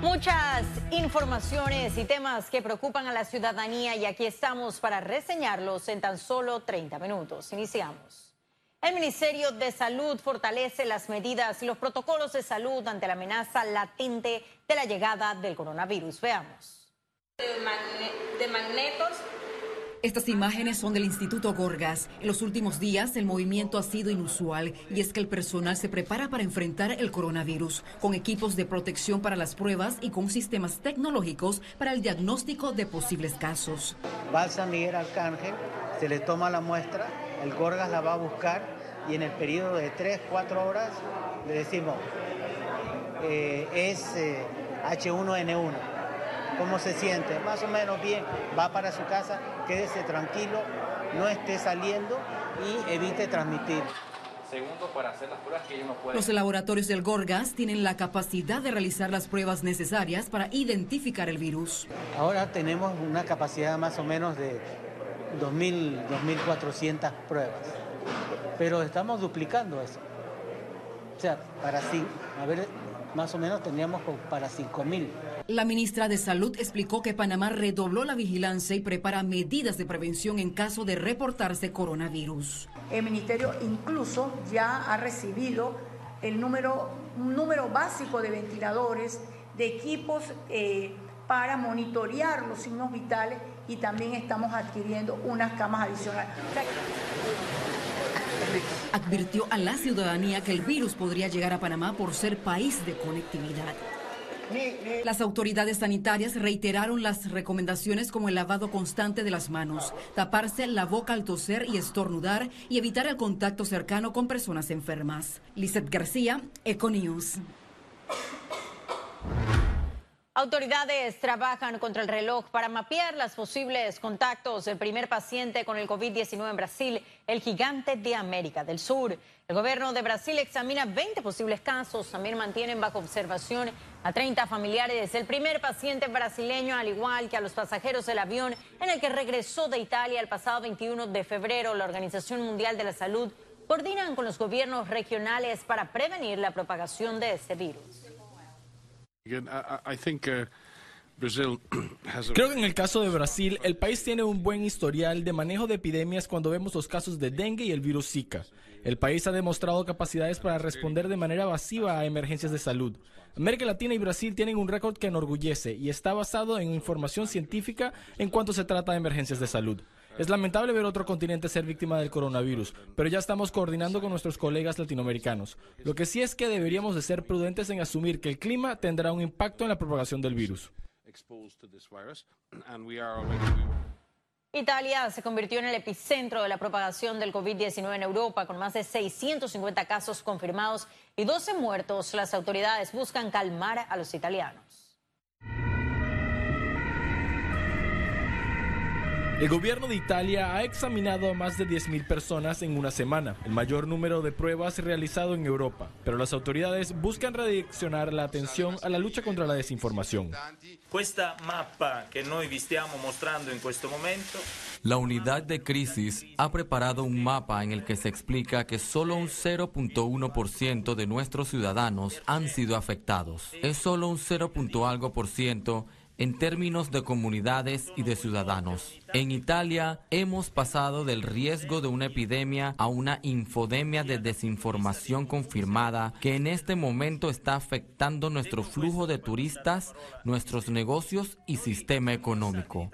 Muchas informaciones y temas que preocupan a la ciudadanía y aquí estamos para reseñarlos en tan solo 30 minutos. Iniciamos. El Ministerio de Salud fortalece las medidas y los protocolos de salud ante la amenaza latente de la llegada del coronavirus. Veamos. De, magnetos estas imágenes son del Instituto Gorgas. En los últimos días el movimiento ha sido inusual y es que el personal se prepara para enfrentar el coronavirus con equipos de protección para las pruebas y con sistemas tecnológicos para el diagnóstico de posibles casos. Va al San Miguel Arcángel, se le toma la muestra, el Gorgas la va a buscar y en el periodo de 3, 4 horas le decimos, eh, es H1N1 eh, cómo se siente, más o menos bien, va para su casa, quédese tranquilo, no esté saliendo y evite transmitir. Segundo, para hacer las pruebas que ellos no pueden. Los laboratorios del Gorgas tienen la capacidad de realizar las pruebas necesarias para identificar el virus. Ahora tenemos una capacidad más o menos de 2.000, 2.400 pruebas, pero estamos duplicando eso. O sea, para sí, a ver, más o menos teníamos para 5.000. La ministra de Salud explicó que Panamá redobló la vigilancia y prepara medidas de prevención en caso de reportarse coronavirus. El ministerio incluso ya ha recibido el número, un número básico de ventiladores, de equipos eh, para monitorear los signos vitales y también estamos adquiriendo unas camas adicionales. Advirtió a la ciudadanía que el virus podría llegar a Panamá por ser país de conectividad. Las autoridades sanitarias reiteraron las recomendaciones como el lavado constante de las manos, taparse la boca al toser y estornudar y evitar el contacto cercano con personas enfermas. Lizeth García, Econews. Autoridades trabajan contra el reloj para mapear los posibles contactos del primer paciente con el COVID-19 en Brasil, el gigante de América del Sur. El gobierno de Brasil examina 20 posibles casos. También mantienen bajo observación a 30 familiares del primer paciente brasileño, al igual que a los pasajeros del avión en el que regresó de Italia el pasado 21 de febrero. La Organización Mundial de la Salud coordinan con los gobiernos regionales para prevenir la propagación de este virus. Creo que en el caso de Brasil, el país tiene un buen historial de manejo de epidemias cuando vemos los casos de dengue y el virus Zika. El país ha demostrado capacidades para responder de manera evasiva a emergencias de salud. América Latina y Brasil tienen un récord que enorgullece y está basado en información científica en cuanto se trata de emergencias de salud. Es lamentable ver otro continente ser víctima del coronavirus, pero ya estamos coordinando con nuestros colegas latinoamericanos. Lo que sí es que deberíamos de ser prudentes en asumir que el clima tendrá un impacto en la propagación del virus. Italia se convirtió en el epicentro de la propagación del COVID-19 en Europa, con más de 650 casos confirmados y 12 muertos. Las autoridades buscan calmar a los italianos. El gobierno de Italia ha examinado a más de 10.000 personas en una semana, el mayor número de pruebas realizado en Europa, pero las autoridades buscan redireccionar la atención a la lucha contra la desinformación. Esta mapa que noi vi stiamo mostrando en este momento la unidad de crisis ha preparado un mapa en el que se explica que solo un 0.1% de nuestros ciudadanos han sido afectados. Es solo un 0. algo por ciento en términos de comunidades y de ciudadanos. En Italia hemos pasado del riesgo de una epidemia a una infodemia de desinformación confirmada que en este momento está afectando nuestro flujo de turistas, nuestros negocios y sistema económico.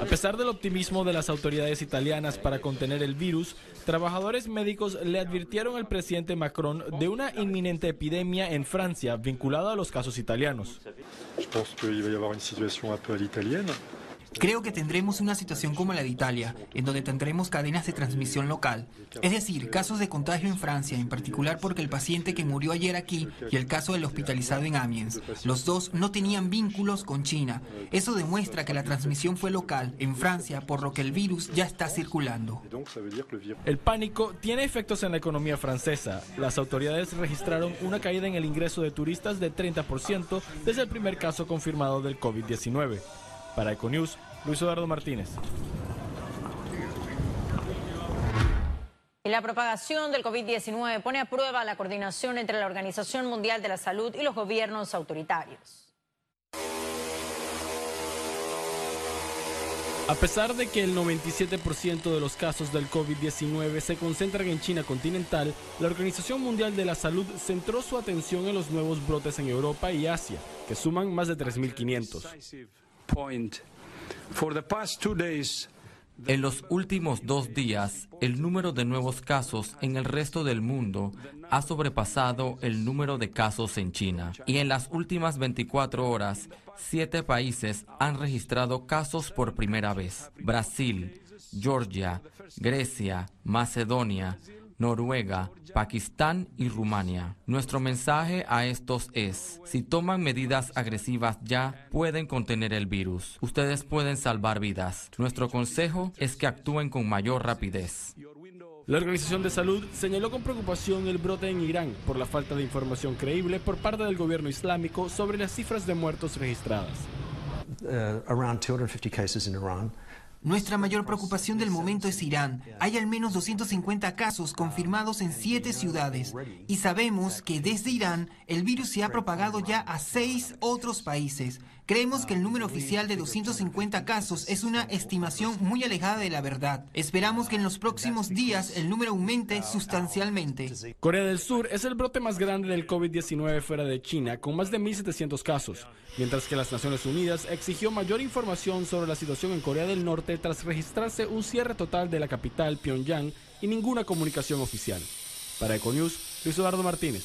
A pesar del optimismo de las autoridades italianas para contener el virus, trabajadores médicos le advirtieron al presidente Macron de una inminente epidemia en Francia vinculada a los casos italianos. Creo que tendremos una situación como la de Italia, en donde tendremos cadenas de transmisión local, es decir, casos de contagio en Francia, en particular porque el paciente que murió ayer aquí y el caso del hospitalizado en Amiens, los dos no tenían vínculos con China. Eso demuestra que la transmisión fue local en Francia, por lo que el virus ya está circulando. El pánico tiene efectos en la economía francesa. Las autoridades registraron una caída en el ingreso de turistas de 30% desde el primer caso confirmado del COVID-19. Para Econews, Luis Eduardo Martínez. Y la propagación del COVID-19 pone a prueba la coordinación entre la Organización Mundial de la Salud y los gobiernos autoritarios. A pesar de que el 97% de los casos del COVID-19 se concentran en China continental, la Organización Mundial de la Salud centró su atención en los nuevos brotes en Europa y Asia, que suman más de 3.500. En los últimos dos días, el número de nuevos casos en el resto del mundo ha sobrepasado el número de casos en China. Y en las últimas 24 horas, siete países han registrado casos por primera vez. Brasil, Georgia, Grecia, Macedonia, Noruega, Pakistán y Rumania. Nuestro mensaje a estos es, si toman medidas agresivas ya, pueden contener el virus. Ustedes pueden salvar vidas. Nuestro consejo es que actúen con mayor rapidez. La Organización de Salud señaló con preocupación el brote en Irán por la falta de información creíble por parte del gobierno islámico sobre las cifras de muertos registradas. Uh, around 250 cases in Iran. Nuestra mayor preocupación del momento es Irán. Hay al menos 250 casos confirmados en siete ciudades y sabemos que desde Irán el virus se ha propagado ya a seis otros países. Creemos que el número oficial de 250 casos es una estimación muy alejada de la verdad. Esperamos que en los próximos días el número aumente sustancialmente. Corea del Sur es el brote más grande del COVID-19 fuera de China, con más de 1.700 casos, mientras que las Naciones Unidas exigió mayor información sobre la situación en Corea del Norte tras registrarse un cierre total de la capital, Pyongyang, y ninguna comunicación oficial. Para Econews, Luis Eduardo Martínez.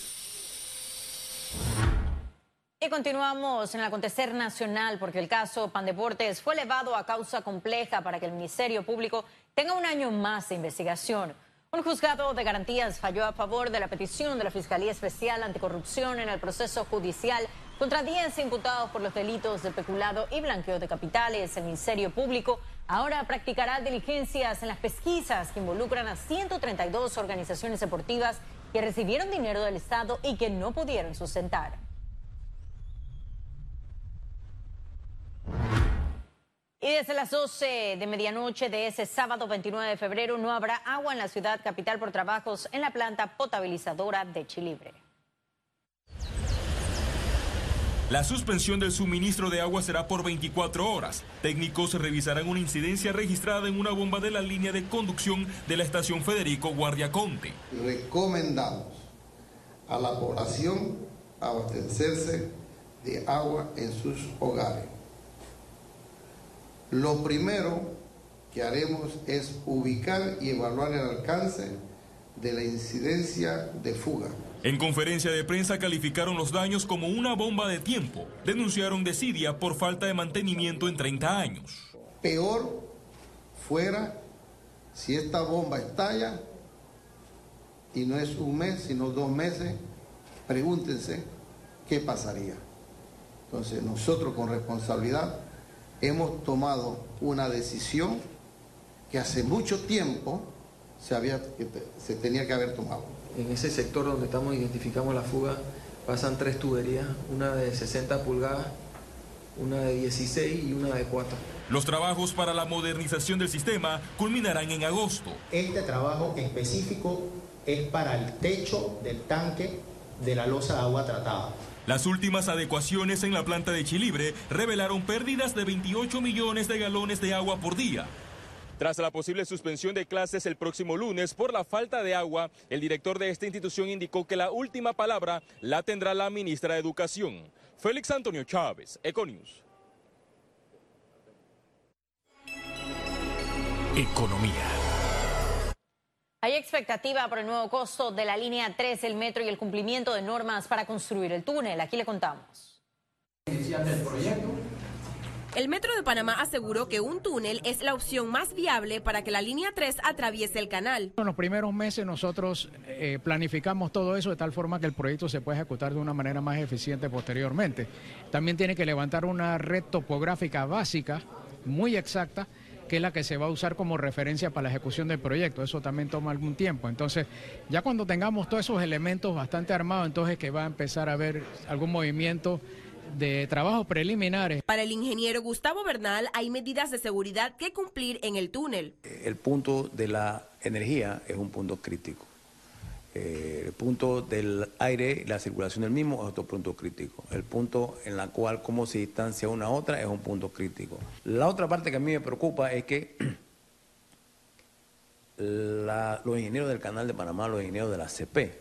Y continuamos en el acontecer nacional porque el caso Pandeportes fue elevado a causa compleja para que el Ministerio Público tenga un año más de investigación. Un juzgado de garantías falló a favor de la petición de la Fiscalía Especial Anticorrupción en el proceso judicial contra 10 imputados por los delitos de peculado y blanqueo de capitales. El Ministerio Público ahora practicará diligencias en las pesquisas que involucran a 132 organizaciones deportivas que recibieron dinero del Estado y que no pudieron sustentar. Y desde las 12 de medianoche de ese sábado 29 de febrero no habrá agua en la ciudad capital por trabajos en la planta potabilizadora de Chilibre. La suspensión del suministro de agua será por 24 horas. Técnicos revisarán una incidencia registrada en una bomba de la línea de conducción de la estación Federico Guardiaconte. Recomendamos a la población abastecerse de agua en sus hogares. Lo primero que haremos es ubicar y evaluar el alcance de la incidencia de fuga. En conferencia de prensa calificaron los daños como una bomba de tiempo. Denunciaron desidia por falta de mantenimiento en 30 años. Peor fuera si esta bomba estalla y no es un mes, sino dos meses, pregúntense qué pasaría. Entonces nosotros con responsabilidad hemos tomado una decisión que hace mucho tiempo se, había, se tenía que haber tomado. En ese sector donde estamos identificamos la fuga pasan tres tuberías, una de 60 pulgadas, una de 16 y una de 4. Los trabajos para la modernización del sistema culminarán en agosto. Este trabajo específico es para el techo del tanque de la losa de agua tratada. Las últimas adecuaciones en la planta de Chilibre revelaron pérdidas de 28 millones de galones de agua por día. Tras la posible suspensión de clases el próximo lunes por la falta de agua, el director de esta institución indicó que la última palabra la tendrá la ministra de Educación. Félix Antonio Chávez, Econius. Economía. Hay expectativa por el nuevo costo de la línea 3 del metro y el cumplimiento de normas para construir el túnel. Aquí le contamos. El Metro de Panamá aseguró que un túnel es la opción más viable para que la línea 3 atraviese el canal. En los primeros meses nosotros eh, planificamos todo eso de tal forma que el proyecto se pueda ejecutar de una manera más eficiente posteriormente. También tiene que levantar una red topográfica básica, muy exacta, que es la que se va a usar como referencia para la ejecución del proyecto. Eso también toma algún tiempo. Entonces, ya cuando tengamos todos esos elementos bastante armados, entonces que va a empezar a haber algún movimiento de trabajos preliminares. Para el ingeniero Gustavo Bernal hay medidas de seguridad que cumplir en el túnel. El punto de la energía es un punto crítico. Eh, el punto del aire la circulación del mismo es otro punto crítico. El punto en la cual cómo se distancia una a otra es un punto crítico. La otra parte que a mí me preocupa es que los ingenieros del Canal de Panamá, los ingenieros de la CP,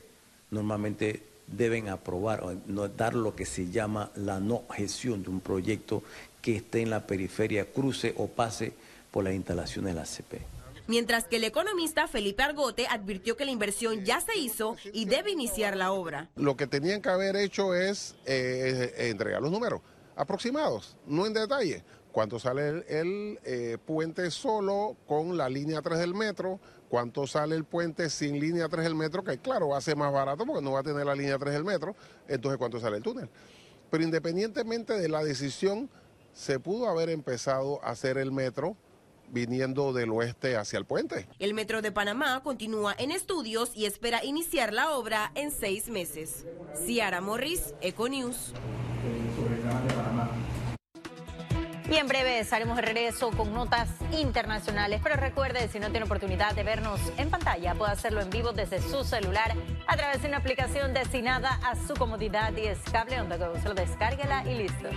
normalmente deben aprobar o dar lo que se llama la no gestión de un proyecto que esté en la periferia, cruce o pase por las instalaciones de la CP. Mientras que el economista Felipe Argote advirtió que la inversión ya se hizo y debe iniciar la obra. Lo que tenían que haber hecho es eh, entregar los números aproximados, no en detalle. ¿Cuánto sale el, eh, puente solo con la línea 3 del metro? ¿Cuánto sale el puente sin línea 3 del metro? Que claro, va a ser más barato porque no va a tener la línea 3 del metro. Entonces, ¿cuánto sale el túnel? Pero independientemente de la decisión, se pudo haber empezado a hacer el metro viniendo del oeste hacia el puente. El Metro de Panamá continúa en estudios y espera iniciar la obra en seis meses. Ciara Morris, Econews. Y en breve estaremos de regreso con notas internacionales. Pero recuerde, si no tiene oportunidad de vernos en pantalla, puede hacerlo en vivo desde su celular a través de una aplicación destinada a su comodidad y es cable on the go. Solo descárguela y listo.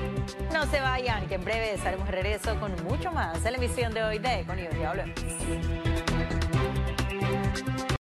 No se vayan, que en breve estaremos de regreso con mucho más en la emisión de hoy de Con Ya.